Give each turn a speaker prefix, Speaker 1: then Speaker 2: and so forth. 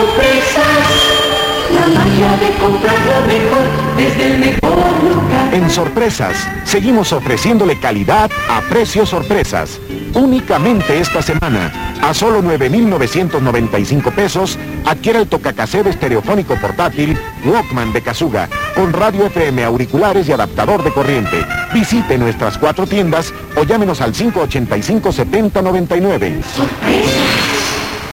Speaker 1: sorpresas. La magia de comprar lo mejor desde el mejor lugar.
Speaker 2: En Sorpresas, seguimos ofreciéndole calidad a precios sorpresas. Únicamente esta semana, a solo 9,995 pesos, adquiere el tocacasero estereofónico portátil Walkman de Kazuga, con radio FM, auriculares y adaptador de corriente. Visite nuestras cuatro tiendas o llámenos al 585-7099.
Speaker 1: Sorpresas.